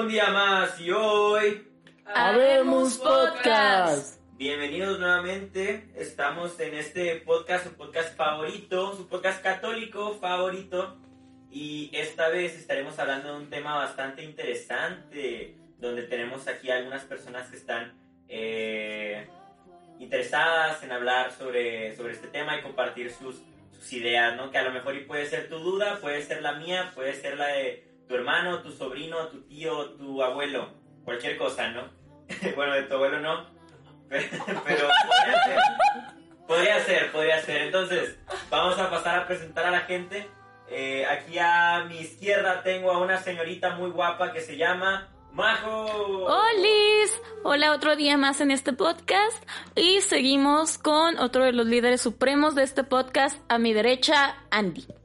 Un día más y hoy. Habemos Podcast. Bienvenidos nuevamente. Estamos en este podcast, su podcast favorito, su podcast católico favorito. Y esta vez estaremos hablando de un tema bastante interesante, donde tenemos aquí algunas personas que están eh, interesadas en hablar sobre, sobre este tema y compartir sus, sus ideas, ¿no? Que a lo mejor y puede ser tu duda, puede ser la mía, puede ser la de tu hermano, tu sobrino, tu tío, tu abuelo, cualquier cosa, ¿no? bueno, de tu abuelo no, pero, podría ser. Podría ser, podría ser. Entonces, vamos a pasar a presentar a la gente. Eh, aquí a mi izquierda tengo a una señorita muy guapa que se llama Majo. ¡Holis! Hola, otro día más en este podcast. Y seguimos con otro de los líderes supremos de este podcast. A mi derecha, Andy.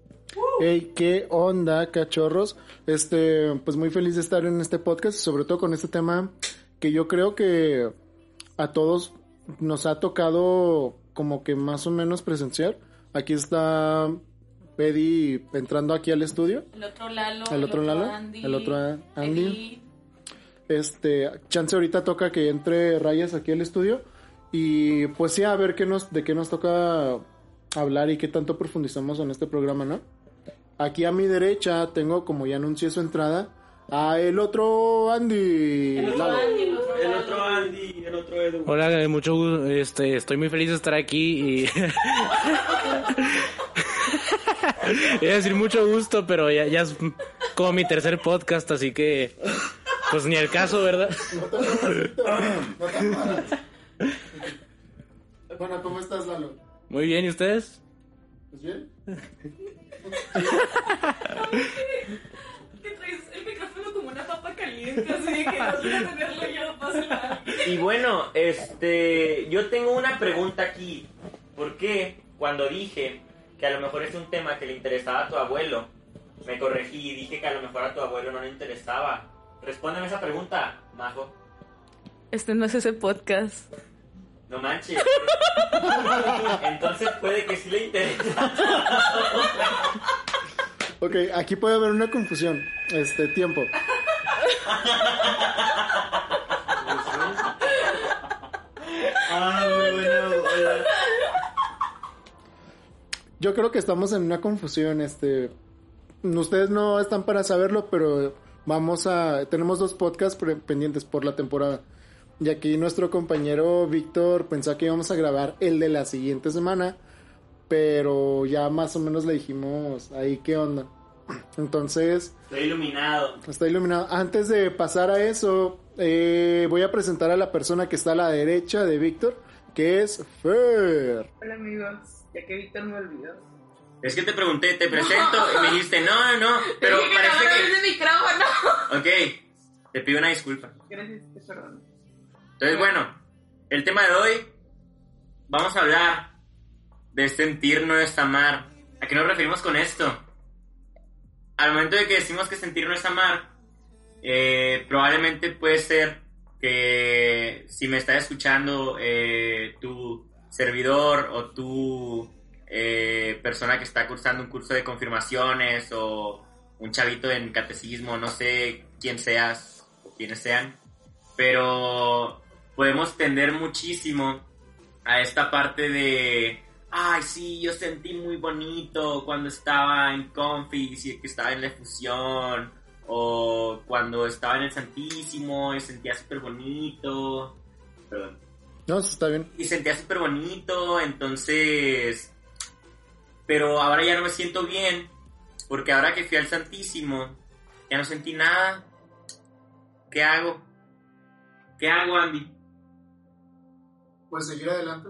Hey, qué onda, cachorros. Este, pues muy feliz de estar en este podcast, sobre todo con este tema que yo creo que a todos nos ha tocado como que más o menos presenciar. Aquí está Pedi entrando aquí al estudio. El otro Lalo. El otro Lalo. Andy, el otro Andy. Eddie. Este, chance ahorita toca que entre Rayas aquí al estudio. Y pues sí, a ver qué nos, de qué nos toca hablar y qué tanto profundizamos en este programa, ¿no? Aquí a mi derecha tengo, como ya anuncié su entrada, a el otro Andy. El otro. Andy, el otro El Lalo. otro Andy, el otro Edu. Hola, mucho gusto. Este, estoy muy feliz de estar aquí y. Iba a decir mucho gusto, pero ya, ya es como mi tercer podcast, así que. Pues ni el caso, ¿verdad? Bueno, ¿cómo estás, Lalo? Muy bien, ¿y ustedes? ¿Pues bien? Que traes el micrófono como una papa caliente, así de que no quiero tenerlo yo, pásala. Y bueno, este, yo tengo una pregunta aquí. ¿Por qué cuando dije que a lo mejor es un tema que le interesaba a tu abuelo, me corregí y dije que a lo mejor a tu abuelo no le interesaba? Respóndeme esa pregunta, Majo. Este no es ese podcast. No manches. Entonces puede que sí le interesa. Ok, aquí puede haber una confusión. Este, tiempo. Ah, bueno. Yo creo que estamos en una confusión, este... Ustedes no están para saberlo, pero vamos a... Tenemos dos podcasts pendientes por la temporada. Y aquí nuestro compañero Víctor pensó que íbamos a grabar el de la siguiente semana, pero ya más o menos le dijimos ahí qué onda. Entonces, Estoy iluminado. está iluminado. Antes de pasar a eso, eh, voy a presentar a la persona que está a la derecha de Víctor, que es Fer. Hola amigos, ya que Víctor me olvidó. Es que te pregunté, te presento y me dijiste, no, no, pero Dije que parece no que... ese micrófono. Ok, te pido una disculpa. Gracias, te perdono. Entonces, bueno, el tema de hoy, vamos a hablar de sentir no es amar. ¿A qué nos referimos con esto? Al momento de que decimos que sentir no es amar, eh, probablemente puede ser que si me estás escuchando eh, tu servidor o tu eh, persona que está cursando un curso de confirmaciones o un chavito en catecismo, no sé quién seas o quiénes sean, pero podemos tender muchísimo a esta parte de, ay, sí, yo sentí muy bonito cuando estaba en Confis y que estaba en la efusión, o cuando estaba en el Santísimo y sentía súper bonito, perdón, No, eso está bien. y sentía súper bonito, entonces, pero ahora ya no me siento bien, porque ahora que fui al Santísimo, ya no sentí nada, ¿qué hago? ¿Qué hago, Andy? Pues seguir adelante.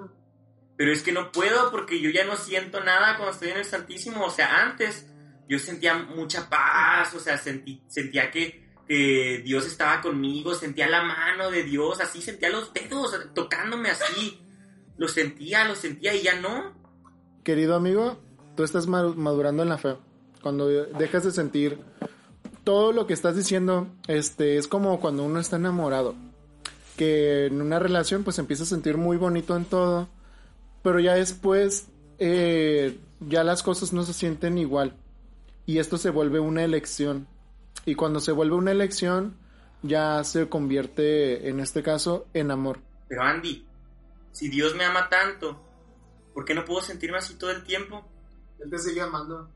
Pero es que no puedo porque yo ya no siento nada cuando estoy en el Santísimo. O sea, antes yo sentía mucha paz, o sea, sentí, sentía que, que Dios estaba conmigo, sentía la mano de Dios, así sentía los dedos tocándome así. Lo sentía, lo sentía y ya no. Querido amigo, tú estás ma- madurando en la fe. Cuando dejas de sentir todo lo que estás diciendo, este, es como cuando uno está enamorado. Que en una relación pues empieza a sentir muy bonito en todo, pero ya después eh, ya las cosas no se sienten igual. Y esto se vuelve una elección. Y cuando se vuelve una elección, ya se convierte, en este caso, en amor. Pero Andy, si Dios me ama tanto, ¿por qué no puedo sentirme así todo el tiempo? Él te sigue amando.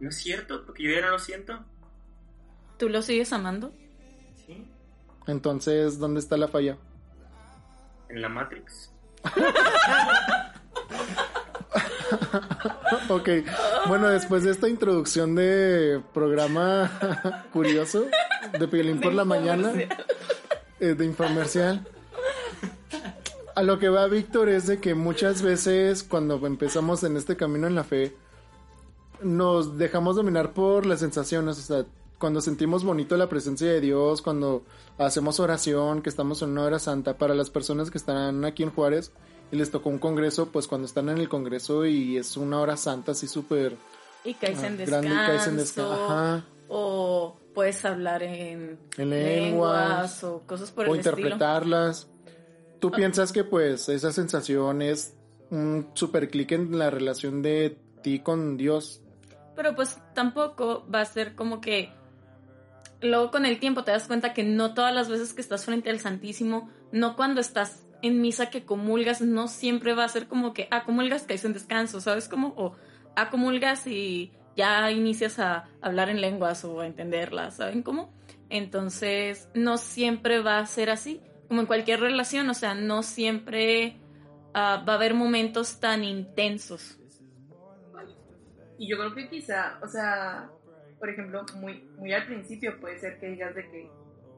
No es cierto, porque yo ya no lo siento. ¿Tú lo sigues amando? Entonces, ¿dónde está la falla? en la Matrix. Ok, bueno, después de esta introducción de programa curioso de Piolín por la mañana, eh, de infomercial, a lo que va Víctor es de que muchas veces cuando empezamos en este camino en la fe, nos dejamos dominar por las sensaciones, o sea, cuando sentimos bonito la presencia de Dios, cuando hacemos oración, que estamos en una hora santa, para las personas que están aquí en Juárez y les tocó un congreso, pues cuando están en el congreso y es una hora santa así súper Y caes ah, en grande y caes en descanso. descanso, ajá, O puedes hablar en, En lenguas, lenguas, o cosas por o el estilo. interpretarlas. ¿Tú piensas que pues esa sensación es un super clic en la relación de ti con Dios? Pero pues tampoco va a ser como que luego con el tiempo te das cuenta que no todas las veces que estás frente al Santísimo, no cuando estás en misa que comulgas, no siempre va a ser como que, ah, comulgas, caes en descanso, ¿sabes cómo? O, ah, comulgas y ya inicias a hablar en lenguas o a entenderlas, ¿saben cómo? Entonces, no siempre va a ser así, como en cualquier relación, o sea, no siempre ah, va a haber momentos tan intensos. Y yo creo que quizá, o sea, por ejemplo, muy, muy al principio puede ser que digas de que,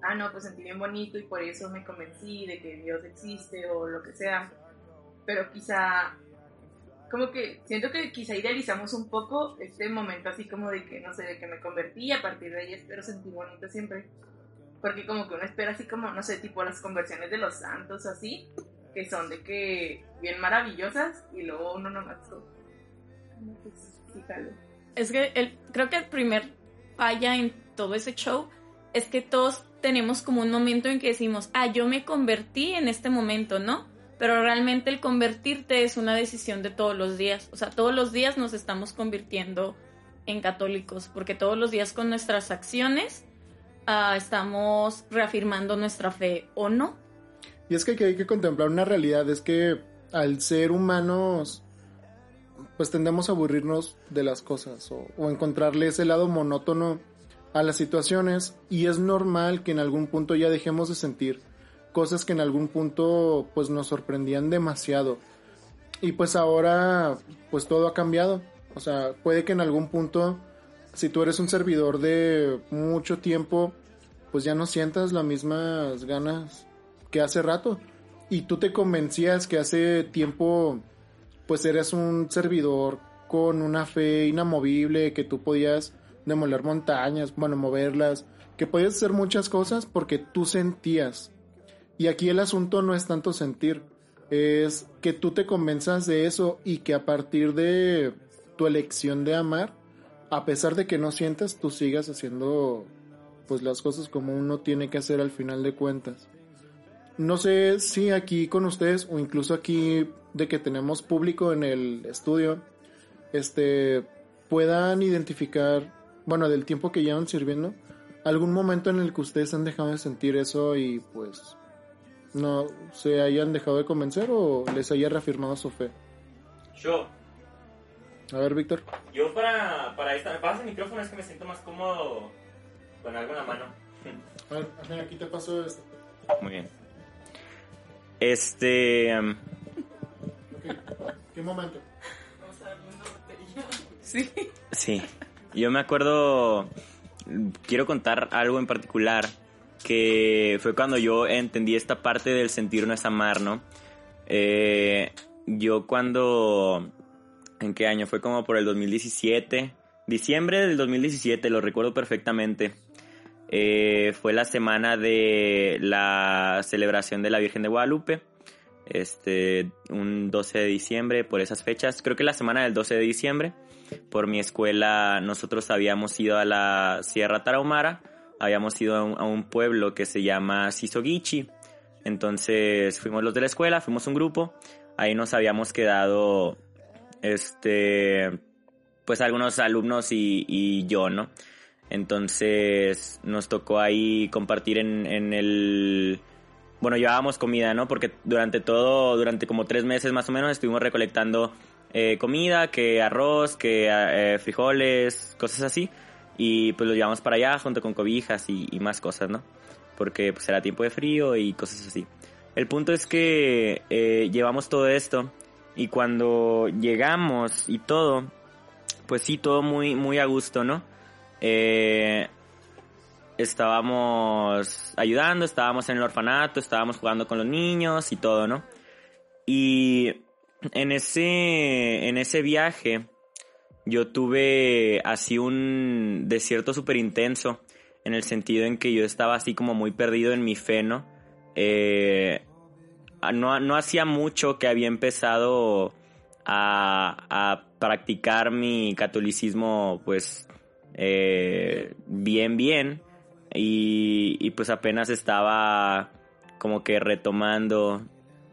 ah, no, pues sentí bien bonito y por eso me convencí de que Dios existe o lo que sea. Pero quizá, como que siento que quizá idealizamos un poco este momento así como de que, no sé, de que me convertí a partir de ahí espero sentir bonito siempre. Porque como que uno espera así como, no sé, tipo las conversiones de los santos así, que son de que bien maravillosas y luego uno nomás... como, "Ah, no, pues, sí, jalo". Es que el, creo que el primer falla en todo ese show es que todos tenemos como un momento en que decimos, ah, yo me convertí en este momento, ¿no? Pero realmente el convertirte es una decisión de todos los días. O sea, todos los días nos estamos convirtiendo en católicos, porque todos los días con nuestras acciones ah, estamos reafirmando nuestra fe, ¿o no? Y es que hay que contemplar una realidad, es que al ser humanos, pues tendemos a aburrirnos de las cosas o, o encontrarle ese lado monótono a las situaciones y es normal que en algún punto ya dejemos de sentir cosas que en algún punto pues nos sorprendían demasiado. Y pues ahora pues todo ha cambiado. O sea, puede que en algún punto si tú eres un servidor de mucho tiempo pues ya no sientas las mismas ganas que hace rato. Y tú te convencías que hace tiempo pues eres un servidor con una fe inamovible, que tú podías demoler montañas, bueno, moverlas, que podías hacer muchas cosas porque tú sentías. Y aquí el asunto no es tanto sentir, es que tú te convenzas de eso y que a partir de tu elección de amar, a pesar de que no sientas, tú sigas haciendo pues las cosas como uno tiene que hacer al final de cuentas. No sé si aquí con ustedes o incluso aquí de que tenemos público en el estudio, este, puedan identificar, bueno, del tiempo que llevan sirviendo, algún momento en el que ustedes han dejado de sentir eso y pues no se hayan dejado de convencer o les haya reafirmado su fe. Yo, A ver, Víctor. yo para, para esta, me pasa el micrófono, es que me siento más cómodo con algo en la mano. A ver, aquí te paso esto. Muy bien. Este. ¿Qué momento? Sí. Sí, yo me acuerdo, quiero contar algo en particular, que fue cuando yo entendí esta parte del sentir no es amar, ¿no? Eh, yo cuando, ¿en qué año? Fue como por el 2017, diciembre del 2017, lo recuerdo perfectamente. Eh, fue la semana de la celebración de la Virgen de Guadalupe este, un 12 de diciembre, por esas fechas, creo que la semana del 12 de diciembre, por mi escuela nosotros habíamos ido a la Sierra Tarahumara, habíamos ido a un, pueblo que se llama Sisogichi, entonces fuimos los de la escuela, fuimos un grupo, ahí nos habíamos quedado, este, pues algunos alumnos y, y yo, ¿no? Entonces nos tocó ahí compartir en, en el... Bueno, llevábamos comida, ¿no? Porque durante todo, durante como tres meses más o menos estuvimos recolectando eh, comida, que arroz, que eh, frijoles, cosas así. Y pues lo llevamos para allá junto con cobijas y, y, más cosas, ¿no? Porque pues era tiempo de frío y cosas así. El punto es que eh, llevamos todo esto y cuando llegamos y todo, pues sí, todo muy, muy a gusto, ¿no? Eh, estábamos ayudando, estábamos en el orfanato, estábamos jugando con los niños y todo, ¿no? Y en ese, en ese viaje yo tuve así un desierto súper intenso en el sentido en que yo estaba así como muy perdido en mi fe, ¿no? Eh, no, no hacía mucho que había empezado a, practicar mi catolicismo pues eh, bien bien y, y, pues apenas estaba como que retomando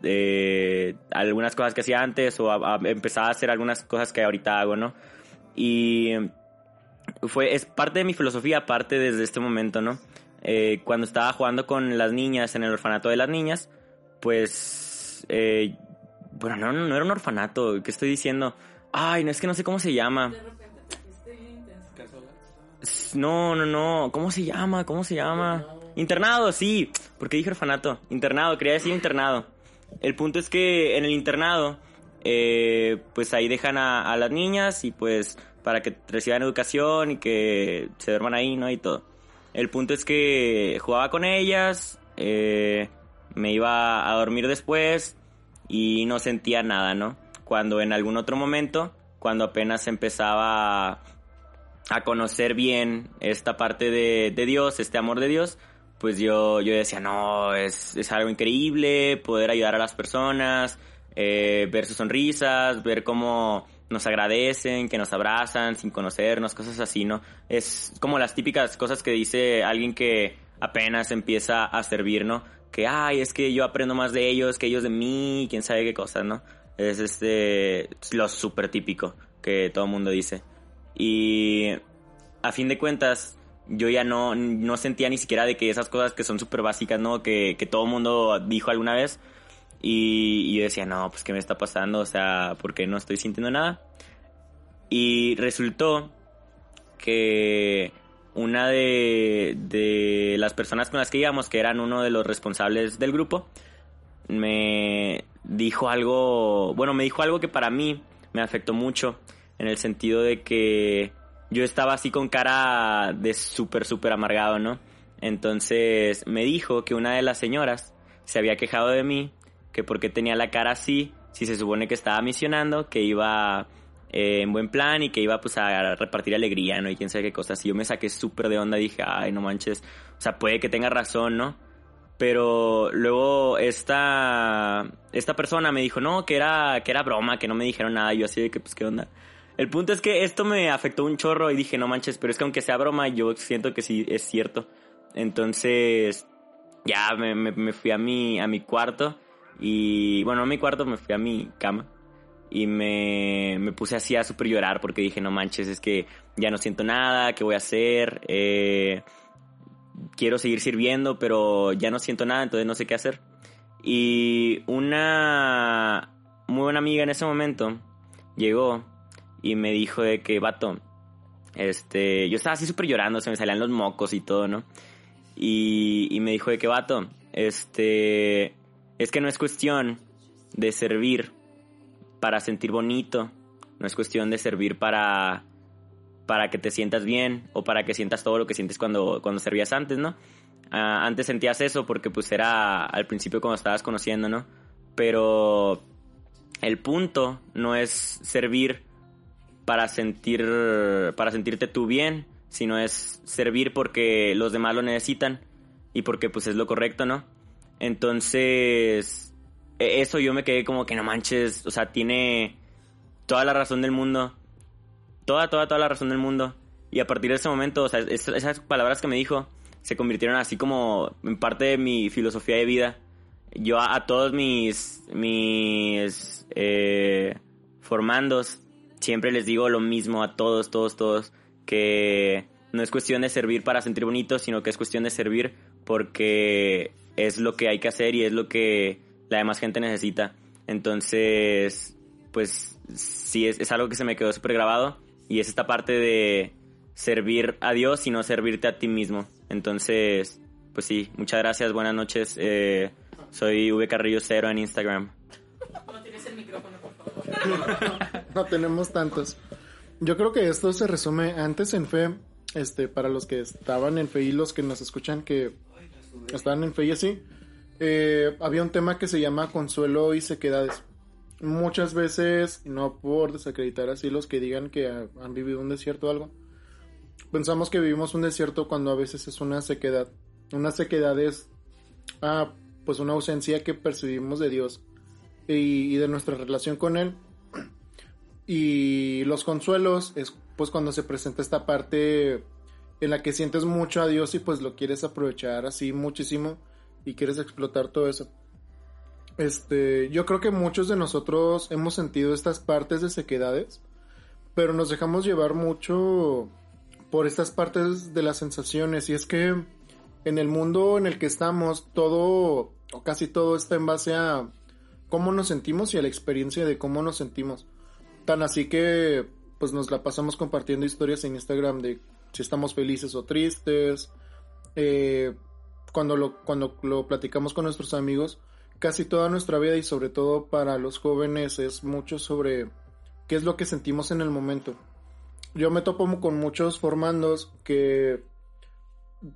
eh, algunas cosas que hacía antes o a, empezaba a hacer algunas cosas que ahorita hago, ¿no? Y fue, es parte de mi filosofía, parte desde este momento, ¿no? Eh, cuando estaba jugando con las niñas en el orfanato de las niñas, pues, eh, bueno, no, no, no era un orfanato, ¿qué estoy diciendo? Ay, no es que no sé cómo se llama. No, no, no, ¿cómo se llama? ¿Cómo se llama? Internado, sí, porque dije orfanato. Internado, quería decir internado. El punto es que en el internado, eh, pues ahí dejan a, a, las niñas y pues para que reciban educación y que se duerman ahí, ¿no? Y todo. El punto es que jugaba con ellas, eh, me iba a dormir después y no sentía nada, ¿no? Cuando en algún otro momento, cuando apenas empezaba a conocer bien esta parte de, de Dios, este amor de Dios, pues yo, yo decía, no, es, es algo increíble poder ayudar a las personas, eh, ver sus sonrisas, ver cómo nos agradecen, que nos abrazan sin conocernos, cosas así, ¿no? Es como las típicas cosas que dice alguien que apenas empieza a servir, ¿no? Que, ay, es que yo aprendo más de ellos que ellos de mí, quién sabe qué cosas, ¿no? Es este, lo súper típico que todo mundo dice. Y a fin de cuentas, yo ya no, no sentía ni siquiera de que esas cosas que son súper básicas, ¿no? Que, que todo mundo dijo alguna vez. Y, y, yo decía, no, pues qué me está pasando, o sea, porque no estoy sintiendo nada. Y resultó que una de, de las personas con las que íbamos, que eran uno de los responsables del grupo, me dijo algo, bueno, me dijo algo que para mí me afectó mucho, en el sentido de que yo estaba así con cara de súper, súper amargado, ¿no? Entonces me dijo que una de las señoras se había quejado de mí, que porque tenía la cara así, si se supone que estaba misionando, que iba eh, en buen plan y que iba pues a repartir alegría, ¿no? Y quién sabe qué cosas. Y yo me saqué súper de onda, dije, ay, no manches, o sea, puede que tenga razón, ¿no? Pero luego esta, esta persona me dijo, no, que era, que era broma, que no me dijeron nada. Yo así de que, pues, ¿qué onda? El punto es que esto me afectó un chorro y dije, no manches, pero es que aunque sea broma, yo siento que sí es cierto. Entonces, ya me, me, fui a mi, a mi cuarto y, bueno, a mi cuarto me fui a mi cama y me, me puse así a super llorar porque dije, no manches, es que ya no siento nada, ¿qué voy a hacer? Eh, quiero seguir sirviendo, pero ya no siento nada, entonces no sé qué hacer. Y una muy buena amiga en ese momento llegó y me dijo de que, vato, este, yo estaba así súper llorando, se me salían los mocos y todo, ¿no? Y, y me dijo de que, vato, este, es que no es cuestión de servir para sentir bonito, no es cuestión de servir para para que te sientas bien o para que sientas todo lo que sientes cuando, cuando servías antes, ¿no? Uh, antes sentías eso porque pues era al principio cuando estabas conociendo, ¿no? Pero el punto no es servir para sentir para sentirte tú bien, sino es servir porque los demás lo necesitan y porque pues es lo correcto, ¿no? Entonces eso yo me quedé como que no manches, o sea, tiene toda la razón del mundo. Toda, toda, toda la razón del mundo. Y a partir de ese momento, o sea, esas palabras que me dijo se convirtieron así como en parte de mi filosofía de vida. Yo a, a todos mis, mis eh, formandos siempre les digo lo mismo a todos, todos, todos, que no es cuestión de servir para sentir bonito, sino que es cuestión de servir porque es lo que hay que hacer y es lo que la demás gente necesita. Entonces, pues sí, es, es algo que se me quedó súper grabado y es esta parte de servir a Dios y no servirte a ti mismo. Entonces, pues sí, muchas gracias, buenas noches. Eh, soy V Carrillo Cero en Instagram. No tienes el micrófono, por favor. No tenemos tantos. Yo creo que esto se resume antes en fe, este, para los que estaban en fe y los que nos escuchan que estaban en fe y así. eh, había un tema que se llama consuelo y sequedades. Muchas veces, no por desacreditar así los que digan que han vivido un desierto o algo, pensamos que vivimos un desierto cuando a veces es una sequedad. Una sequedad es, ah, pues una ausencia que percibimos de Dios y de nuestra relación con Él. Y los consuelos es pues cuando se presenta esta parte en la que sientes mucho a Dios y pues lo quieres aprovechar así muchísimo y quieres explotar todo eso. Este, yo creo que muchos de nosotros hemos sentido estas partes de sequedades, pero nos dejamos llevar mucho por estas partes de las sensaciones y es que en el mundo en el que estamos todo o casi todo está en base a cómo nos sentimos y a la experiencia de cómo nos sentimos. Tan así que pues nos la pasamos compartiendo historias en Instagram de si estamos felices o tristes. Eh, cuando, lo, cuando lo platicamos con nuestros amigos, casi toda nuestra vida y sobre todo para los jóvenes es mucho sobre qué es lo que sentimos en el momento. Yo me topo con muchos formandos que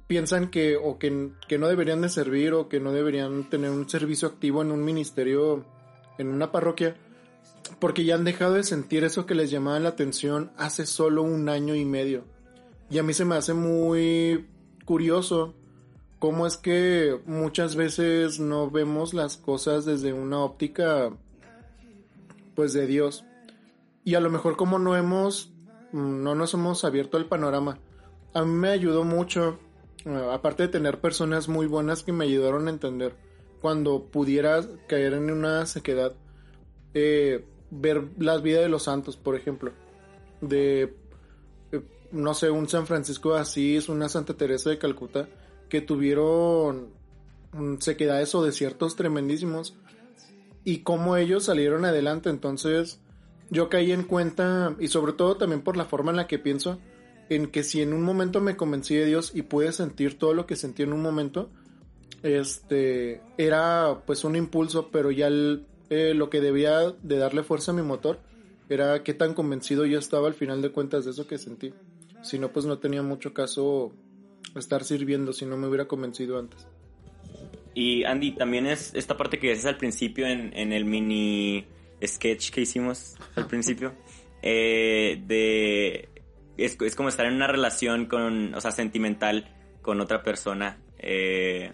piensan que o que, que no deberían de servir o que no deberían tener un servicio activo en un ministerio, en una parroquia, porque ya han dejado de sentir eso que les llamaba la atención hace solo un año y medio. Y a mí se me hace muy curioso cómo es que muchas veces no vemos las cosas desde una óptica pues de Dios. Y a lo mejor como no hemos no nos hemos abierto el panorama. A mí me ayudó mucho uh, aparte de tener personas muy buenas que me ayudaron a entender cuando pudiera caer en una sequedad eh, ver las vidas de los santos, por ejemplo, de, eh, no sé, un San Francisco de Asís, una Santa Teresa de Calcuta, que tuvieron mm, sequedades o desiertos tremendísimos, y cómo ellos salieron adelante, entonces yo caí en cuenta, y sobre todo también por la forma en la que pienso, en que si en un momento me convencí de Dios y pude sentir todo lo que sentí en un momento, este, era pues un impulso, pero ya el, eh, lo que debía de darle fuerza a mi motor era qué tan convencido yo estaba al final de cuentas de eso que sentí. Si no, pues no tenía mucho caso estar sirviendo si no me hubiera convencido antes. Y Andy, también es esta parte que dices al principio en, en el mini sketch que hicimos al principio, eh, de... Es, es, como estar en una relación con, o sea, sentimental con otra persona. Eh,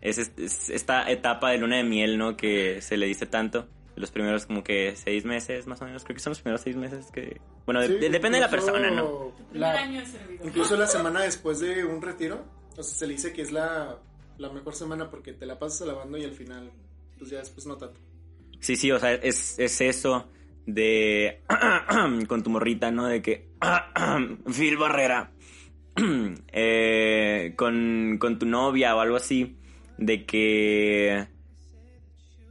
es, es, esta etapa de luna de miel, ¿no? Que se le dice tanto. Los primeros como que seis meses, más o menos. Creo que son los primeros seis meses que... Bueno, Sí, de- depende de la persona, ¿no? la- Un año incluso la semana después de un retiro, o sea, se le dice que es la, la mejor semana porque te la pasas alabando y al final, pues ya después no tanto. Sí, sí, o sea, es, es eso de... con tu morrita, ¿no? De que... Phil Barrera. eh, con, con tu novia o algo así. De que...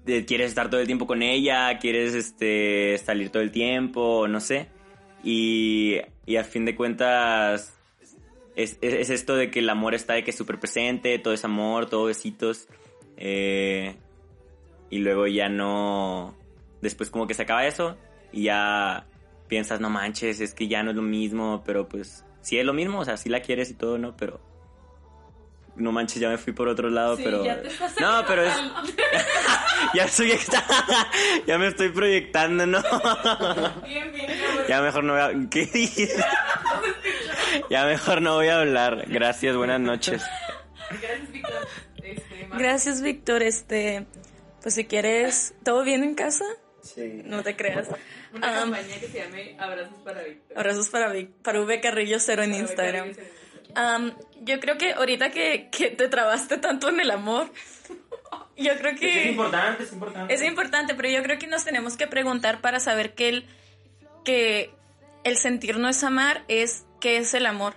quieres estar todo el tiempo con ella, quieres este, salir todo el tiempo, no sé. Y, y a fin de cuentas... Es, es, es esto de que el amor está de que súper presente, todo es amor, todo besitos. Eh, y luego ya no... Después como que se acaba eso y ya piensas, no manches, es que ya no es lo mismo, pero pues sí es lo mismo, o sea, sí la quieres y todo, ¿no? Pero... No manches, ya me fui por otro lado, Sí, pero... ya te estás no, pero es... ya soy... ya me estoy proyectando, ¿no? Bien, bien, cabrón. ya mejor no voy a... ¿Qué dices? ya mejor no voy a hablar. Gracias, buenas noches. Gracias, Víctor. Este, Gracias, Víctor. Este, pues si quieres, ¿todo bien en casa? Sí. No te creas. Una compañía que se llame Abrazos para Víctor. abrazos para, Vic- para V Carrillo Cero en Para Instagram. Am, yo creo que ahorita que, que te trabaste tanto en el amor, yo creo que... importante, es importante. Es importante, pero yo creo que nos tenemos que preguntar para saber que el, que el sentir no es amar, es qué es el amor.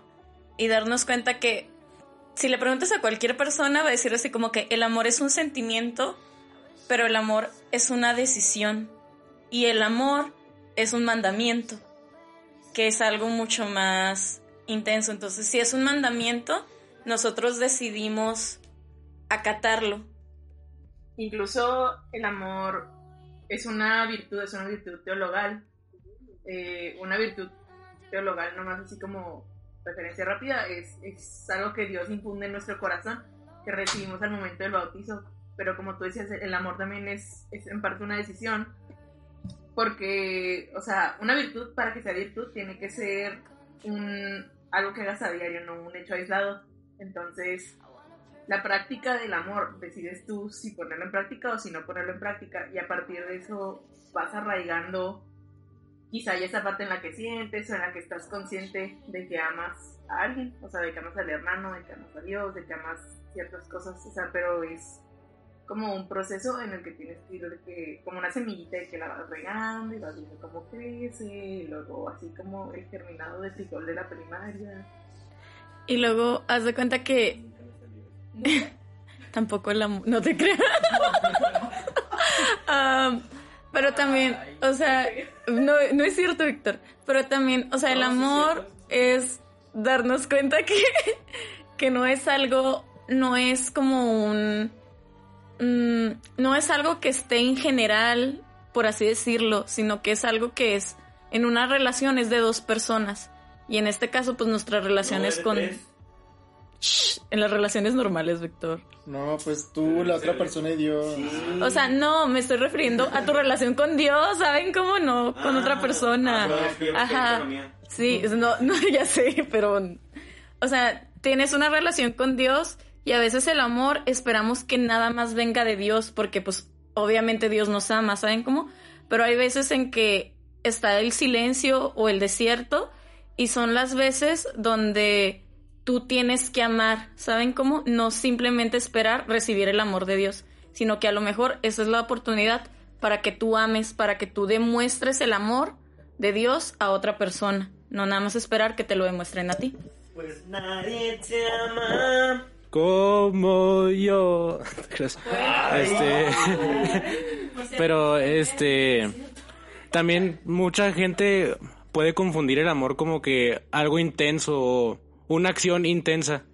y darnos cuenta que si le preguntas a cualquier persona va a decir así como que el amor es un sentimiento, pero el amor es una decisión y el amor es un mandamiento, que es algo mucho más intenso. Entonces, si es un mandamiento, nosotros decidimos acatarlo. Incluso el amor es una virtud, es una virtud teologal. Eh, una virtud teologal, nomás así como referencia rápida, es, es algo que Dios infunde en nuestro corazón, que recibimos al momento del bautizo. Pero como tú decías, el amor también es, es en parte una decisión. Porque, o sea, una virtud para que sea virtud tiene que ser un, algo que hagas a diario, no un hecho aislado. Entonces, la práctica del amor, decides tú si ponerlo en práctica o si no ponerlo en práctica. Y a partir de eso vas arraigando quizá ya esa parte en la que sientes o en la que estás consciente de que amas a alguien, o sea, de que amas al hermano, de que amas a Dios, de que amas ciertas cosas, o sea, pero es como un proceso en el que tienes que ir de que, como una semillita de que la vas regando y vas viendo cómo crece, y luego así como el germinado de frijol de la primaria. Y luego haz de cuenta que tampoco el amor, no te creas. Um, pero también, o sea, no, no es cierto, Víctor. Pero también, o sea, el amor es darnos cuenta que, que no es algo, no es como un, mm, no es algo que esté en general, por así decirlo, sino que es algo que es en una relación es de dos personas. Y en este caso, pues nuestra relación es con... Shh, en las relaciones normales, Víctor. No, pues tú, la otra persona y Dios. O sea, no, me estoy refiriendo a tu relación con Dios, ¿saben cómo no? Con otra persona. Ajá. Sí, no, no, ya sé, pero. O sea, tienes una relación con Dios y a veces el amor esperamos que nada más venga de Dios, porque, pues, obviamente Dios nos ama, ¿saben cómo? Pero hay veces en que está el silencio o el desierto y son las veces donde tú tienes que amar, ¿saben cómo? No simplemente esperar recibir el amor de Dios, sino que a lo mejor esa es la oportunidad para que tú ames, para que tú demuestres el amor de Dios a otra persona, no nada más esperar que te lo demuestren a ti. Pues nadie te ama. Como yo. Este. Pero este. También mucha gente puede confundir el amor como que algo intenso o una acción intensa.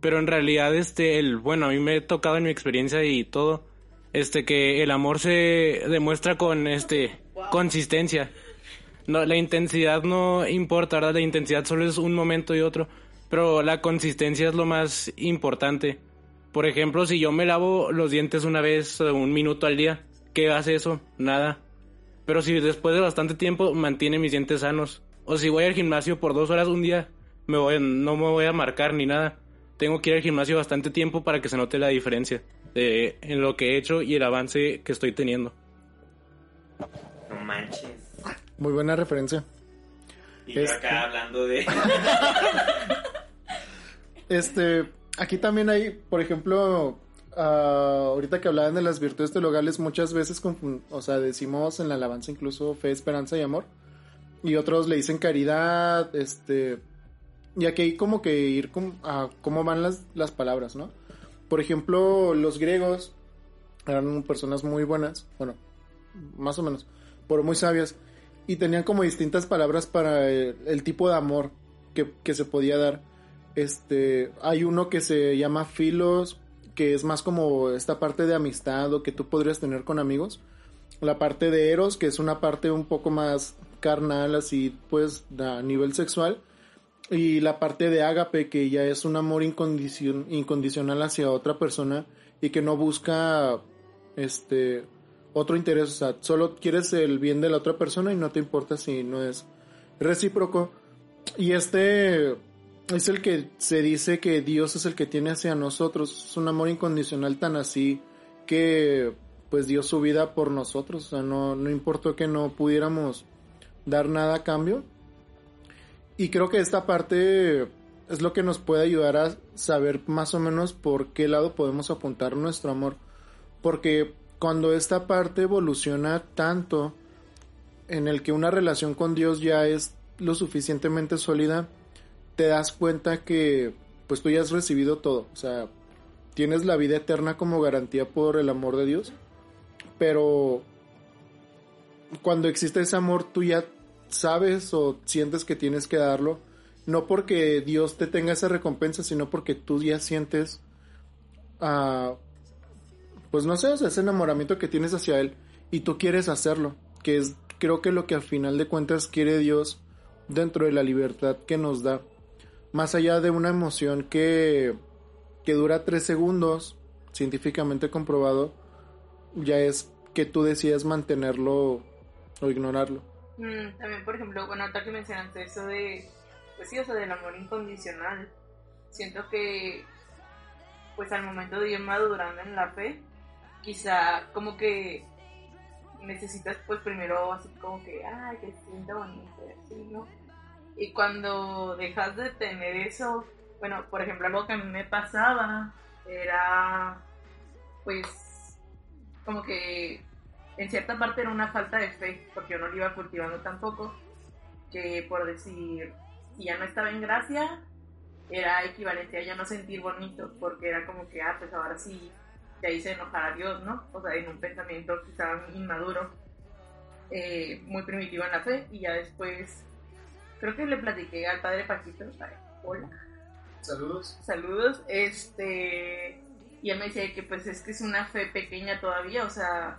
Pero en realidad, este, el, bueno, a mí me ha tocado en mi experiencia y todo, este, que el amor se demuestra con, este, consistencia. No, la intensidad no importa, ¿verdad? La intensidad solo es un momento y otro, pero la consistencia es lo más importante. Por ejemplo, si yo me lavo los dientes una vez, un minuto al día, ¿qué hace eso? Nada. Pero si después de bastante tiempo mantiene mis dientes sanos, o si voy al gimnasio por dos horas un día, me voy, no me voy a marcar ni nada. Tengo que ir al gimnasio bastante tiempo para que se note la diferencia de, en lo que he hecho y el avance que estoy teniendo. No manches. Muy buena referencia. Y yo acá hablando de. Este, aquí también hay, por ejemplo, ah, ahorita que hablaban de las virtudes teologales, muchas veces, confun- o sea, decimos en la alabanza incluso fe, esperanza y amor. Y otros le dicen caridad, este, y aquí hay como que ir com- a cómo van las, las palabras, ¿no? Por ejemplo, los griegos eran personas muy buenas, bueno, más o menos, pero muy sabias, y tenían como distintas palabras para el, el tipo de amor que, que se podía dar. Este, hay uno que se llama filos, que es más como esta parte de amistad o que tú podrías tener con amigos. La parte de eros, que es una parte un poco más carnal, así pues a nivel sexual. Y la parte de ágape, que ya es un amor incondicion- incondicional hacia otra persona y que no busca este otro interés, o sea, solo quieres el bien de la otra persona y no te importa si no es recíproco. Y este es el que se dice que Dios es el que tiene hacia nosotros, es un amor incondicional tan así que pues dio su vida por nosotros, o sea, no, no importó que no pudiéramos dar nada a cambio. Y creo que esta parte es lo que nos puede ayudar a saber más o menos por qué lado podemos apuntar nuestro amor. Porque cuando esta parte evoluciona tanto en el que una relación con Dios ya es lo suficientemente sólida, te das cuenta que pues tú ya has recibido todo, o sea, tienes la vida eterna como garantía por el amor de Dios, pero cuando existe ese amor tú ya sabes o sientes que tienes que darlo, no porque Dios te tenga esa recompensa, sino porque tú ya sientes, ah, pues no sé, ese enamoramiento que tienes hacia Él y tú quieres hacerlo, que es creo que lo que al final de cuentas quiere Dios dentro de la libertad que nos da, más allá de una emoción que, que dura tres segundos, científicamente comprobado, ya es que tú decidas mantenerlo o ignorarlo. Mm, también, por ejemplo, bueno, ahorita que mencionaste eso de, pues sí, o sea, del amor incondicional, siento que, pues al momento de ir madurando en la fe, quizá como que necesitas pues primero así como que, ay, que se sienta bonito, así, ¿no? Y cuando dejas de tener eso, bueno, por ejemplo, algo que a mí me pasaba era, pues, como que en cierta parte era una falta de fe, porque yo no lo iba cultivando tampoco, que por decir, si ya no estaba en gracia, era equivalente a ya no sentir bonito, porque era como que, ah, pues ahora sí, ya hice enojar a Dios, ¿no? O sea, en un pensamiento quizá inmaduro, eh, muy primitivo en la fe, y ya después, creo que le platiqué al padre Paquito, hola, Saludos. saludos, este, y él me decía que pues es que es una fe pequeña todavía, o sea,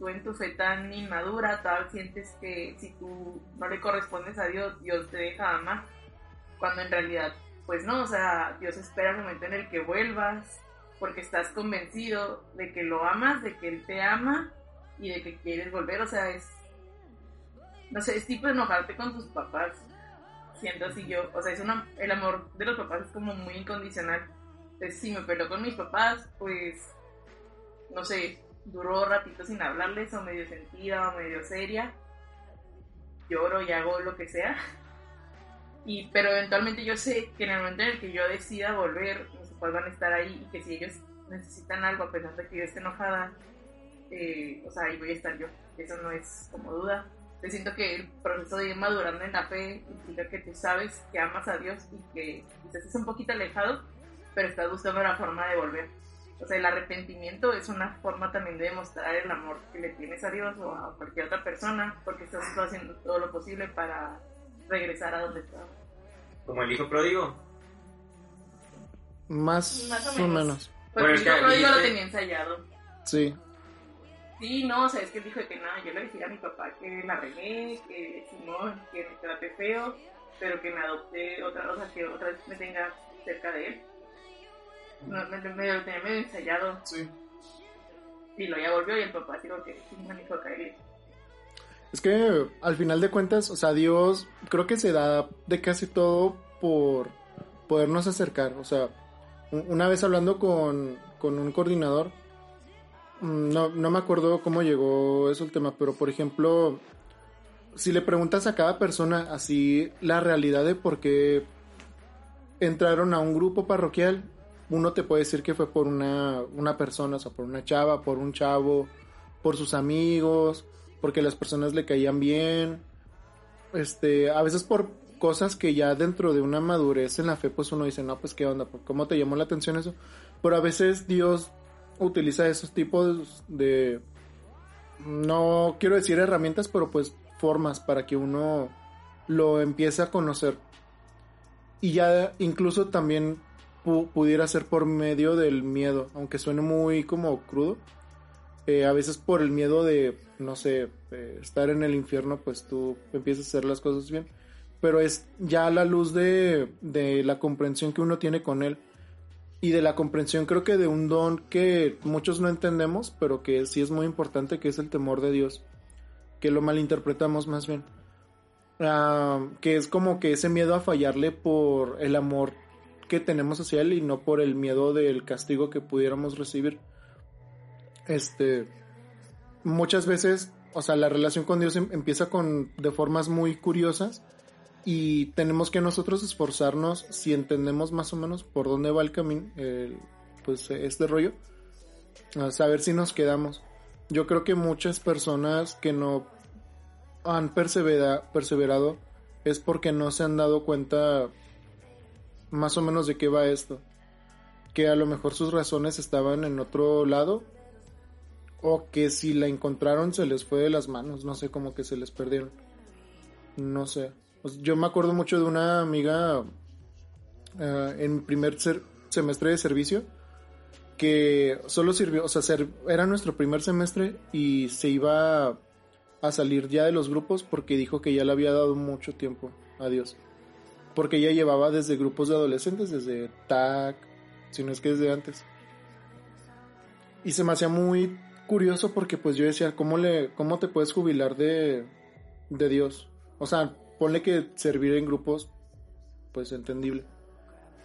tú en tu fe tan inmadura, tal sientes que si tú no le correspondes a Dios, Dios te deja amar, cuando en realidad, pues no, o sea, Dios espera el momento en el que vuelvas, porque estás convencido de que lo amas, de que Él te ama y de que quieres volver, o sea, es, no sé, es tipo enojarte con tus papás, siento así yo, o sea, es una, el amor de los papás es como muy incondicional, entonces si me peleo con mis papás, pues, no sé, duró ratito sin hablarles o medio sentida o medio seria, lloro y hago lo que sea, y, pero eventualmente yo sé que en el momento en el que yo decida volver, mis papás van a estar ahí y que si ellos necesitan algo a pesar de que yo esté enojada, eh, o sea, ahí voy a estar yo, eso no es como duda. Yo siento que el proceso de ir madurando en la fe implica que tú sabes que amas a Dios y que quizás es un poquito alejado, pero estás buscando la forma de volver. O sea, el arrepentimiento es una forma también de demostrar el amor que le tienes a Dios o a cualquier otra persona, porque estás haciendo todo lo posible para regresar a donde estabas. Como el hijo pródigo. Más, Más o o menos. menos. Pues Bueno, creo que yo lo tenía ensayado. Sí. Sí, no, o sea, es que dijo que nada, yo le decía a mi papá que la regué, que Simón, que me trate feo, pero que me adopte otra, o sea, que otra vez me tenga cerca de él. No, me, me lo tenía medio ensayado. Sí. Y lo ya volvió y el papá dijo que sí, me dijo caer. Es que al final de cuentas, o sea, Dios creo que se da de casi todo por podernos acercar. O sea, una vez hablando con, con un coordinador, no, no me acuerdo cómo llegó eso el tema, pero por ejemplo, si le preguntas a cada persona así la realidad de por qué entraron a un grupo parroquial, uno te puede decir que fue por una, una persona, o sea, por una chava, por un chavo, por sus amigos, porque las personas le caían bien, este, a veces por cosas que ya dentro de una madurez en la fe, pues uno dice, no, pues qué onda, ¿cómo te llamó la atención eso? Pero a veces Dios utiliza esos tipos de, no quiero decir herramientas, pero pues formas para que uno lo empiece a conocer. Y ya incluso también pu- pudiera ser por medio del miedo, aunque suene muy como crudo. Eh, a veces por el miedo de, no sé, eh, estar en el infierno, pues tú empiezas a hacer las cosas bien. Pero es ya la luz de, de la comprensión que uno tiene con él. Y de la comprensión creo que de un don que muchos no entendemos, pero que sí es muy importante, que es el temor de Dios. Que lo malinterpretamos más bien. Ah, que es como que ese miedo a fallarle por el amor que tenemos hacia él y no por el miedo del castigo que pudiéramos recibir. Este, muchas veces, o sea, la relación con Dios em- empieza con de formas muy curiosas y tenemos que nosotros esforzarnos si entendemos más o menos por dónde va el camino, el- pues este rollo, saber si nos quedamos. Yo creo que muchas personas que no han persevera- perseverado es porque no se han dado cuenta más o menos de qué va esto. Que a lo mejor sus razones estaban en otro lado. O que si la encontraron se les fue de las manos. No sé, como que se les perdieron. No sé. Yo me acuerdo mucho de una amiga eh, en primer semestre de servicio que solo sirvió, o sea, era nuestro primer semestre y se iba a salir ya de los grupos porque dijo que ya le había dado mucho tiempo a Dios. Porque ella llevaba desde grupos de adolescentes, desde TAC, si no es que desde antes. Y se me hacía muy curioso porque pues yo decía, ¿cómo, le, cómo te puedes jubilar de, de Dios? O sea, ponle que servir en grupos, pues entendible.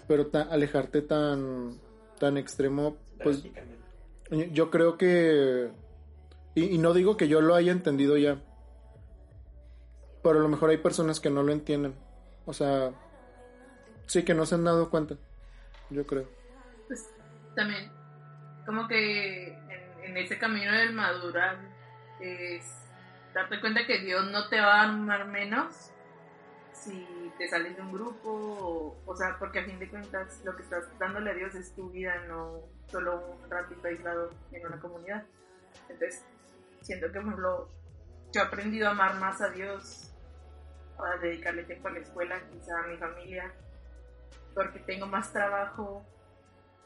Pero ta- alejarte tan, tan extremo, pues yo creo que... Y, y no digo que yo lo haya entendido ya. Pero a lo mejor hay personas que no lo entienden. O sea, sí que no se han dado cuenta. Yo creo. pues también como que en, en ese camino del madurar es darte cuenta que Dios no te va a amar menos si te sales de un grupo o, sea porque a fin de cuentas lo que estás dándole a Dios es tu vida no solo un ratito aislado en una comunidad entonces siento que por ejemplo yo he aprendido a amar más a Dios a dedicarle tiempo a la escuela quizá a mi familia porque tengo más trabajo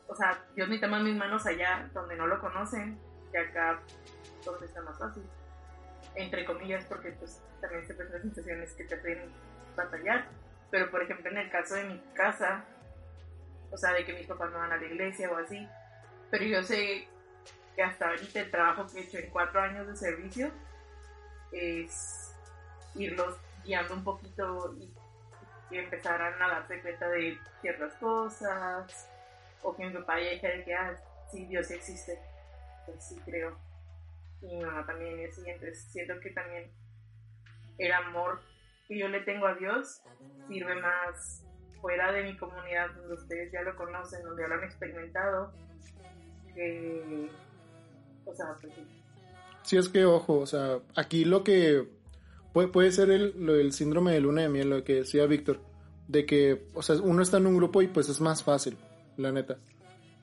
o sea, Dios necesita más mis manos allá donde no lo conocen que acá donde está más fácil. Entre comillas, porque pues también se presentan situaciones que te hacen batallar. Pero por ejemplo, en el caso de mi casa, o sea, de que mis papás no van a la iglesia o así, pero yo sé que hasta ahorita el trabajo que he hecho en cuatro años de servicio es irlos guiando un poquito y, y empezaran a darse cuenta de ciertas cosas, o que mi papá ya dijera que, ah, sí, Dios existe, pues sí creo. Y mi mamá también, y así, entonces siento que también el amor que yo le tengo a Dios sirve más fuera de mi comunidad, donde ustedes ya lo conocen, donde ya lo han experimentado, que, o sea, pues sí. Es que, ojo, o sea, aquí lo que puede, puede ser el, lo del síndrome de luna de miel, lo que decía Víctor, de que, o sea, uno está en un grupo y pues es más fácil, la neta.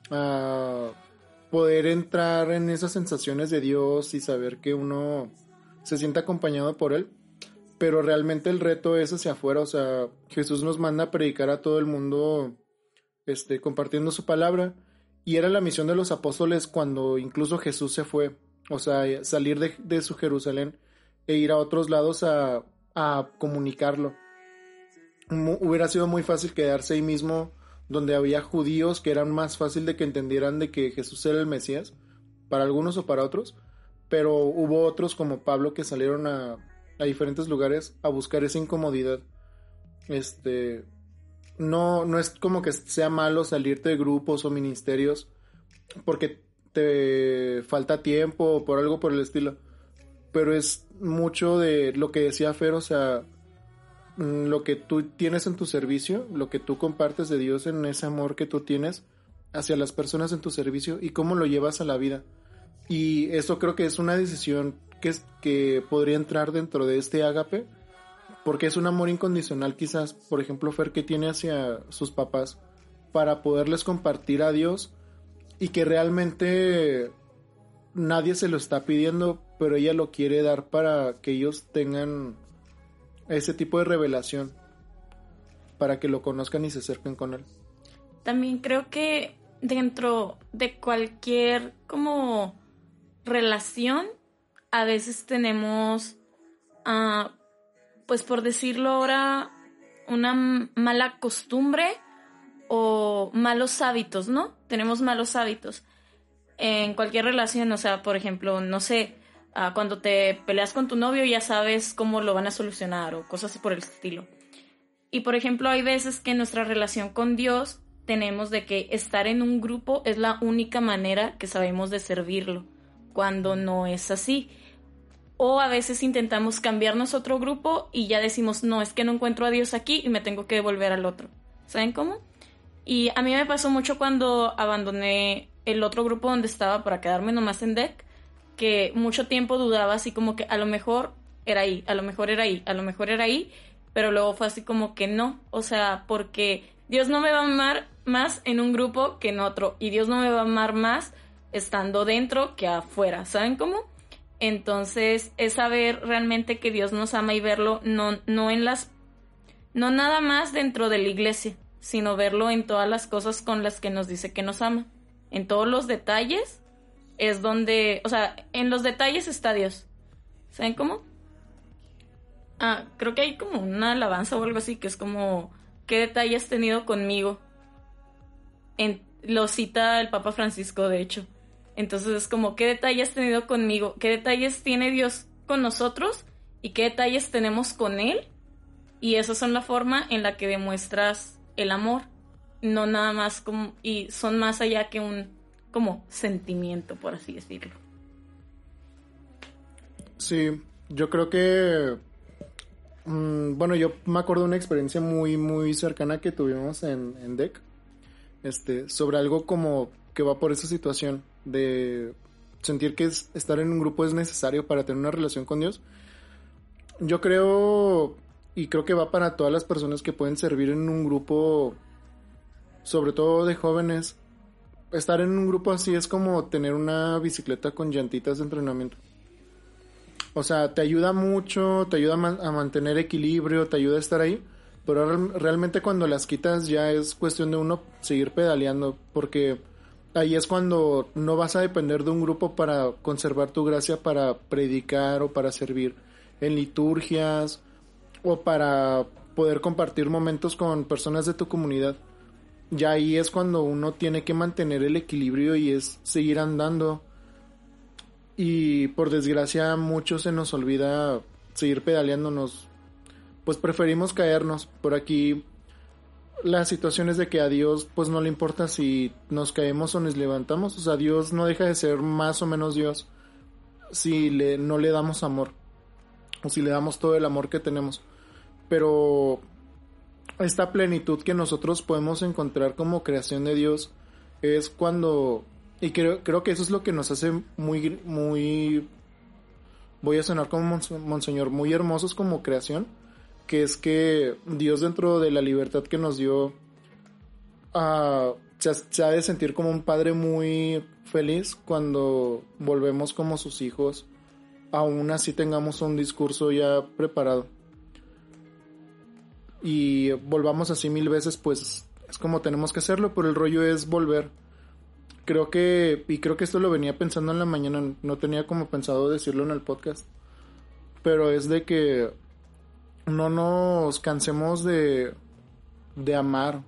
Ah, poder entrar en esas sensaciones de Dios y saber que uno se siente acompañado por Él. Pero realmente el reto es hacia afuera, o sea, Jesús nos manda a predicar a todo el mundo, este, compartiendo su palabra. Y era la misión de los apóstoles cuando incluso Jesús se fue. O sea, salir de, su Jerusalén e ir a otros lados a, a comunicarlo. Mu- hubiera sido muy fácil quedarse ahí mismo donde había judíos que eran más fácil de que entendieran de que Jesús era el Mesías, para algunos o para otros, pero hubo otros como Pablo que salieron a, a diferentes lugares a buscar esa incomodidad. Este, no, no es como que sea malo salirte de grupos o ministerios porque te falta tiempo o por algo por el estilo. Pero es mucho de lo que decía Fer, o sea, mm, lo que tú tienes en tu servicio, lo que tú compartes de Dios en ese amor que tú tienes hacia las personas en tu servicio y cómo lo llevas a la vida. Y eso creo que es una decisión que, podría entrar dentro de este ágape, porque es un amor incondicional quizás, por ejemplo, Fer que tiene hacia sus papás, para poderles compartir a Dios y que realmente nadie se lo está pidiendo, pero ella lo quiere dar para que ellos tengan ese tipo de revelación, para que lo conozcan y se acerquen con él. También creo que dentro de cualquier como relación, a veces tenemos, ah, pues por decirlo ahora, una mala costumbre o malos hábitos, ¿no? Tenemos malos hábitos en cualquier relación, o sea, por ejemplo, no sé, ah, cuando te peleas con tu novio ya sabes cómo lo van a solucionar o cosas por el estilo. Y por ejemplo, hay veces que en nuestra relación con Dios tenemos de que estar en un grupo es la única manera que sabemos de servirlo, cuando no es así. O a veces intentamos cambiarnos otro grupo y ya decimos, no, es que no encuentro a Dios aquí y me tengo que devolver al otro. ¿Saben cómo? Y a mí me pasó mucho cuando abandoné el otro grupo donde estaba para quedarme nomás en deck, que mucho tiempo dudaba así como que a lo mejor era ahí, a lo mejor era ahí, a lo mejor era ahí, pero luego fue así como que no, o sea, porque Dios no me va a amar más en un grupo que en otro y Dios no me va a amar más estando dentro que afuera, ¿saben cómo? Entonces es saber realmente que Dios nos ama y verlo no, no en las, no nada más dentro de la iglesia, sino verlo en todas las cosas con las que nos dice que nos ama. En todos los detalles es donde, o sea, en los detalles está Dios. ¿Saben cómo? Ah, creo que hay como una alabanza o algo así que es como, ¿qué detalle has tenido conmigo? En, lo cita el Papa Francisco, de hecho. Entonces es como, ¿qué detalles has tenido conmigo? ¿Qué detalles tiene Dios con nosotros? ¿Y qué detalles tenemos con Él? Y esas son la forma en la que demuestras el amor. No nada más como, y son más allá que un, como, sentimiento, por así decirlo. Sí, yo creo que, mm, bueno, yo me acuerdo de una experiencia muy, muy cercana que tuvimos en, en DEC, este, sobre algo como que va por esa situación de sentir que es- estar en un grupo es necesario para tener una relación con Dios. Yo creo, y creo que va para todas las personas que pueden servir en un grupo, sobre todo de jóvenes. Estar en un grupo así es como tener una bicicleta con llantitas de entrenamiento. O sea, te ayuda mucho, te ayuda a, man- a mantener equilibrio, te ayuda a estar ahí. Pero real- realmente cuando las quitas ya es cuestión de uno seguir pedaleando. Porque ahí es cuando no vas a depender de un grupo para conservar tu gracia, para predicar o para servir en liturgias o para poder compartir momentos con personas de tu comunidad. Ya ahí es cuando uno tiene que mantener el equilibrio y es seguir andando. Y por desgracia mucho se nos olvida seguir pedaleándonos. Pues preferimos caernos. Por aquí la situación es de que a Dios pues no le importa si nos caemos o nos levantamos. O sea, Dios no deja de ser más o menos Dios si le, no le damos amor. O si le damos todo el amor que tenemos. Pero esta plenitud que nosotros podemos encontrar como creación de Dios es cuando y creo, creo que eso es lo que nos hace muy muy voy a sonar como monse- monseñor muy hermosos como creación que es que Dios dentro de la libertad que nos dio ah, se, se ha de sentir como un padre muy feliz cuando volvemos como sus hijos aún así tengamos un discurso ya preparado y volvamos así mil veces, pues es como tenemos que hacerlo, pero el rollo es volver. Creo que, y creo que esto lo venía pensando en la mañana, no tenía como pensado decirlo en el podcast, pero es de que no nos cansemos de, de amar.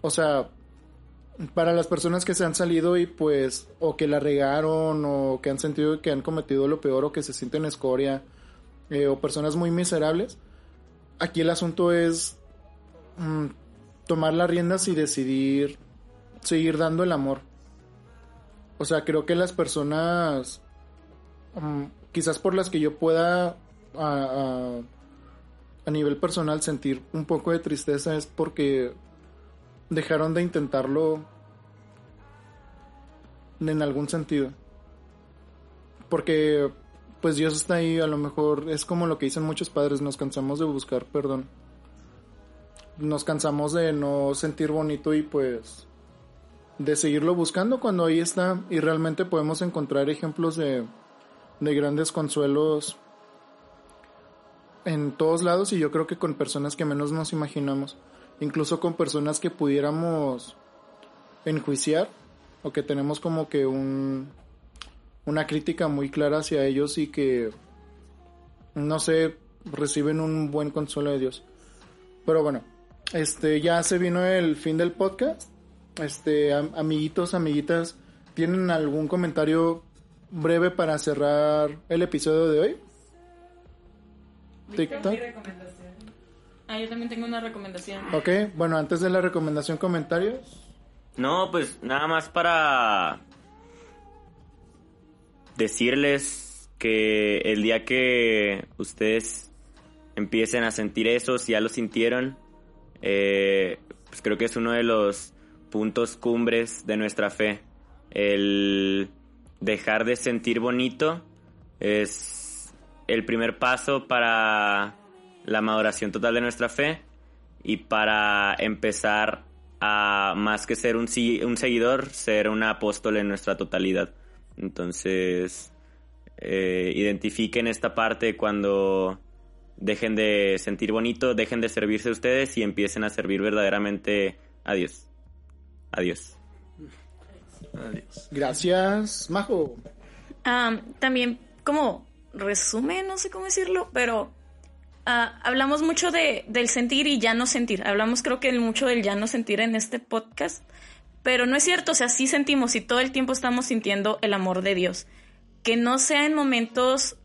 O sea, para las personas que se han salido y pues, o que la regaron, o que han sentido que han cometido lo peor, o que se sienten escoria, eh, o personas muy miserables, aquí el asunto es mm, tomar las riendas y decidir seguir dando el amor. O sea, creo que las personas, mm, quizás por las que yo pueda a, a- a nivel personal sentir un poco de tristeza es porque dejaron de intentarlo en algún sentido. Porque pues Dios está ahí, a lo mejor es como lo que dicen muchos padres, nos cansamos de buscar perdón. Nos cansamos de no sentir bonito y pues de seguirlo buscando cuando ahí está y realmente podemos encontrar ejemplos de, de grandes consuelos en todos lados y yo creo que con personas que menos nos imaginamos, incluso con personas que pudiéramos enjuiciar o que tenemos como que un una crítica muy clara hacia ellos y que no sé, reciben un buen consuelo de Dios. Pero bueno, este ya se vino el fin del podcast. Este, am- amiguitos, amiguitas, ¿tienen algún comentario breve para cerrar el episodio de hoy? TikTok. Ah, yo también tengo una recomendación. Ok, bueno, antes de la recomendación, comentarios. No, pues nada más para decirles que el día que ustedes empiecen a sentir eso, si ya lo sintieron, eh, pues creo que es uno de los puntos cumbres de nuestra fe. El dejar de sentir bonito es el primer paso para la maduración total de nuestra fe y para empezar a, más que ser un, si- un seguidor, ser un apóstol en nuestra totalidad. Entonces, eh, identifiquen esta parte cuando dejen de sentir bonito, dejen de servirse ustedes y empiecen a servir verdaderamente a Dios. Adiós. Adiós. Gracias, Majo. Am, también como resumen, no sé cómo decirlo, pero ah, hablamos mucho de, del sentir y ya no sentir. Hablamos creo que mucho del ya no sentir en este podcast, pero no es cierto, o sea, sí sentimos y todo el tiempo estamos sintiendo el amor de Dios. Que no sea en momentos,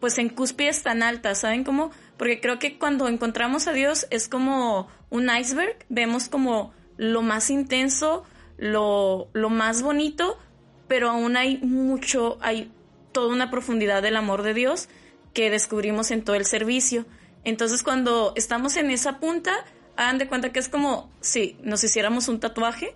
pues en cúspides tan altas, ¿saben cómo? Porque creo que cuando encontramos a Dios es como un iceberg, vemos como lo más intenso, lo, lo más bonito, pero aún hay mucho, hay toda una profundidad del amor de Dios que descubrimos en todo el servicio. Entonces cuando estamos en esa punta, hagan de cuenta que es como si nos hiciéramos un tatuaje.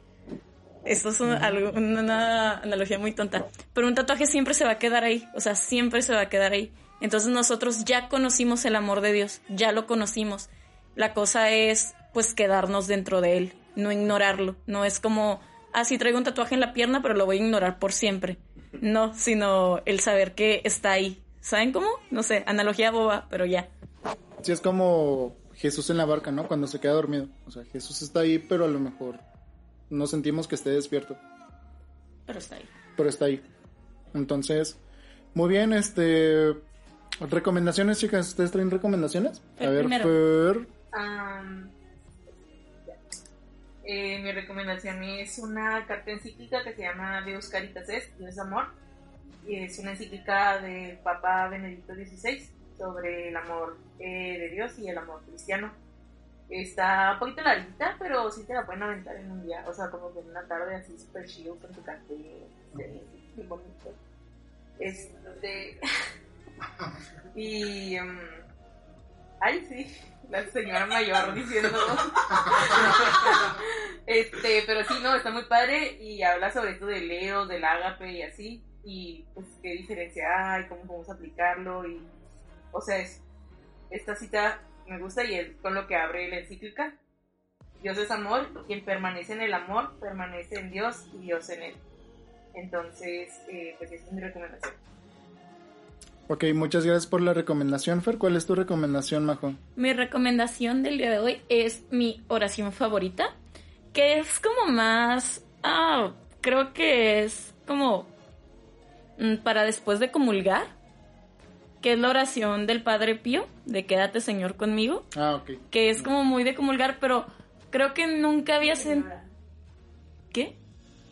Esto es una analogía muy tonta. Pero un tatuaje siempre se va a quedar ahí. O sea, siempre se va a quedar ahí. Entonces nosotros ya conocimos el amor de Dios. Ya lo conocimos. La cosa es, pues, quedarnos dentro de él. No ignorarlo. No es como, ah, sí traigo un tatuaje en la pierna, pero lo voy a ignorar por siempre. No, sino el saber que está ahí. ¿Saben cómo? No sé, analogía boba, pero ya. Sí, es como Jesús en la barca, ¿no? Cuando se queda dormido. O sea, Jesús está ahí, pero a lo mejor no sentimos que esté despierto. Pero está ahí. pero está ahí. Entonces, muy bien, este recomendaciones, chicas, ¿ustedes traen recomendaciones? Fer A ver, primero. Fer. Eh, mi recomendación es una carta encíclica que se llama Deus Caritas Est, Dios Amor. Y es una encíclica del Papa Benedicto XVI sobre el amor eh, de Dios y el amor cristiano. Está un poquito larguita, pero sí te la pueden aventar en un día, o sea, como que en una tarde así súper chido con tu café, muy bonito. Este. y. em, ay, sí, la señora mayor diciendo. este, pero sí, no, está muy padre y habla sobre esto de Leo, del ágape y así. Y pues qué diferencia hay, cómo podemos aplicarlo y. O sea, es, esta cita me gusta y es con lo que abre la encíclica. Dios es amor, quien permanece en el amor, permanece en Dios y Dios en él. Entonces, eh, pues esa es mi recomendación. Ok, muchas gracias por la recomendación, Fer. ¿Cuál es tu recomendación, Majo? Mi recomendación del día de hoy es mi oración favorita, que es como más, ah, creo que es como mm, para después de comulgar, que es la oración del Padre Pío, de Quédate Señor conmigo, Ah, ok. que es como muy de comulgar, pero creo que nunca había sentido... ¿Qué?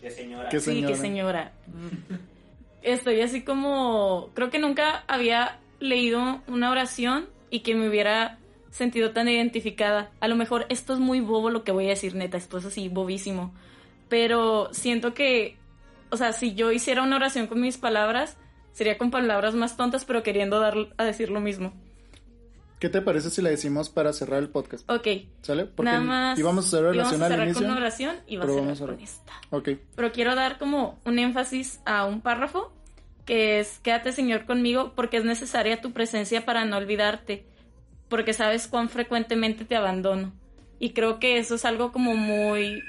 ¿Qué señora? ¿Qué Sí, señora? que señora. Estoy así como. Creo que nunca había leído una oración y que me hubiera sentido tan identificada. A lo mejor esto es muy bobo lo que voy a decir, neta, esto es así bobísimo. Pero siento que. O sea, si yo hiciera una oración con mis palabras, sería con palabras más tontas, pero queriendo dar a decir lo mismo. ¿Qué te parece si la decimos para cerrar el podcast? Ok. ¿Sale? Porque Nada más. íbamos a hacer oración al cerrar inicio. con una oración y va a cerrar vamos a con esta. Ok. pero quiero dar como un énfasis a un párrafo que es quédate Señor conmigo porque es necesaria tu presencia para no olvidarte, porque sabes cuán frecuentemente te abandono. Y creo que eso es algo como muy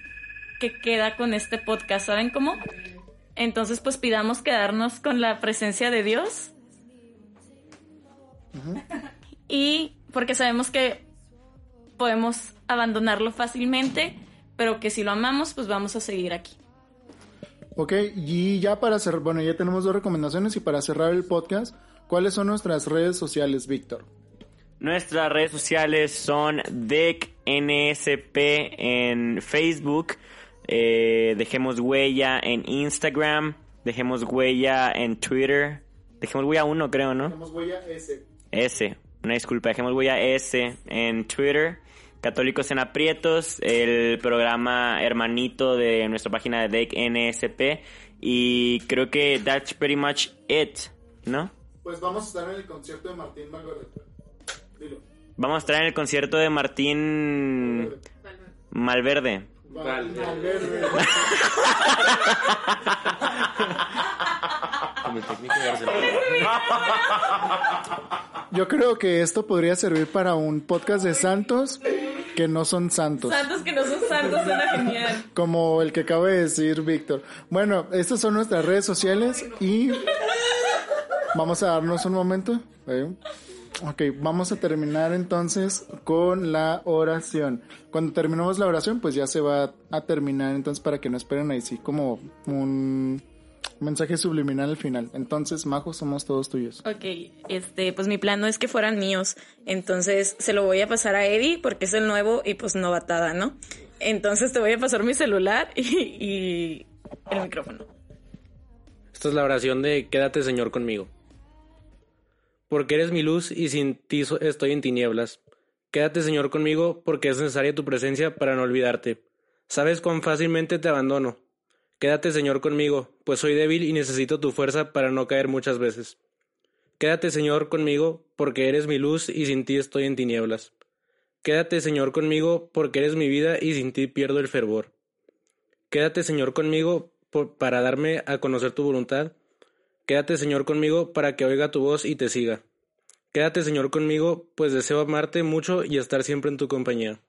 que queda con este podcast, ¿saben cómo? Entonces pues pidamos quedarnos con la presencia de Dios. Y porque sabemos que podemos abandonarlo fácilmente, pero que si lo amamos pues vamos a seguir aquí. Ok, y ya para cerrar, bueno, ya tenemos dos recomendaciones y para cerrar el podcast, ¿cuáles son nuestras redes sociales, Víctor? Nuestras redes sociales son DECNSP en Facebook, eh, Dejemos Huella en Instagram, Dejemos Huella en Twitter, Dejemos Huella 1 creo, ¿no? Tenemos huella S. S, una disculpa, Dejemos Huella S en Twitter, Católicos en Aprietos, el programa hermanito de nuestra página de DECNSP y creo que that's pretty much it, ¿no? Pues vamos a estar en el concierto de Martín Valverde. Dilo. Vamos a estar en el concierto de Martín Malverde. Valverde. Con el técnico de Barcelona. Yo creo que esto podría servir para un podcast de Santos que no son santos. Santos que no son santos suena genial. Como el que acaba de decir Víctor. Bueno, estas son nuestras redes sociales y vamos a darnos un momento. ¿eh? Ok, vamos a terminar entonces con la oración. Cuando terminemos la oración, pues ya se va a terminar entonces para que no esperen ahí sí como un mensaje subliminal al final. Entonces, Majo, somos todos tuyos. Ok, este, pues mi plan no es que fueran míos, entonces se lo voy a pasar a Eddie porque es el nuevo y pues novatada, ¿no? Entonces te voy a pasar mi celular y, y el micrófono. Esta es la oración de Quédate Señor conmigo. Porque eres mi luz y sin ti estoy en tinieblas. Quédate Señor conmigo porque es necesaria tu presencia para no olvidarte. Sabes cuán fácilmente te abandono. Quédate Señor conmigo, pues soy débil y necesito tu fuerza para no caer muchas veces. Quédate Señor conmigo porque eres mi luz y sin ti estoy en tinieblas. Quédate Señor conmigo porque eres mi vida y sin ti pierdo el fervor. Quédate Señor conmigo para darme a conocer tu voluntad. Quédate Señor conmigo para que oiga tu voz y te siga. Quédate Señor conmigo, pues deseo amarte mucho y estar siempre en tu compañía.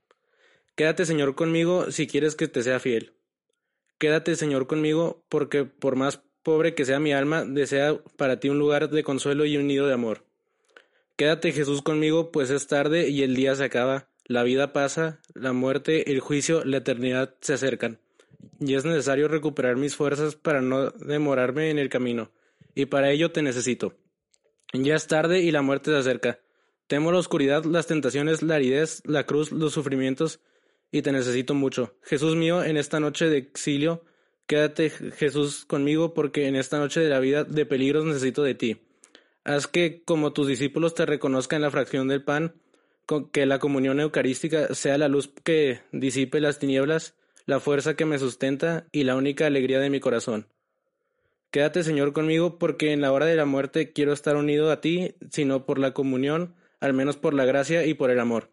Quédate Señor conmigo si quieres que te sea fiel. Quédate Señor conmigo porque por más pobre que sea mi alma, desea para ti un lugar de consuelo y un nido de amor. Quédate Jesús conmigo, pues es tarde y el día se acaba, la vida pasa, la muerte, el juicio, la eternidad se acercan, y es necesario recuperar mis fuerzas para no demorarme en el camino, y para ello te necesito. Ya es tarde y la muerte se acerca. Temo la oscuridad, las tentaciones, la aridez, la cruz, los sufrimientos, y te necesito mucho. Jesús mío, en esta noche de exilio, quédate Jesús conmigo, porque en esta noche de la vida de peligros necesito de ti. Haz que, como tus discípulos te reconozcan la fracción del pan, que la comunión eucarística sea la luz que disipe las tinieblas, la fuerza que me sustenta y la única alegría de mi corazón. Quédate, Señor, conmigo, porque en la hora de la muerte quiero estar unido a ti, sino por la comunión, al menos por la gracia y por el amor.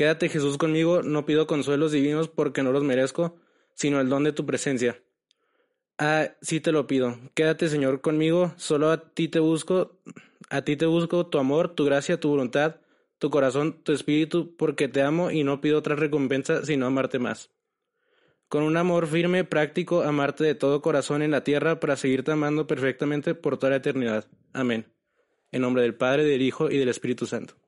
Quédate, Jesús, conmigo, no pido consuelos divinos porque no los merezco, sino el don de tu presencia. Ah, sí te lo pido. Quédate, Señor, conmigo. Solo a ti te busco, a ti te busco tu amor, tu gracia, tu voluntad, tu corazón, tu espíritu, porque te amo y no pido otra recompensa sino amarte más. Con un amor firme, práctico, amarte de todo corazón en la tierra para seguirte amando perfectamente por toda la eternidad. Amén. En nombre del Padre, del Hijo y del Espíritu Santo.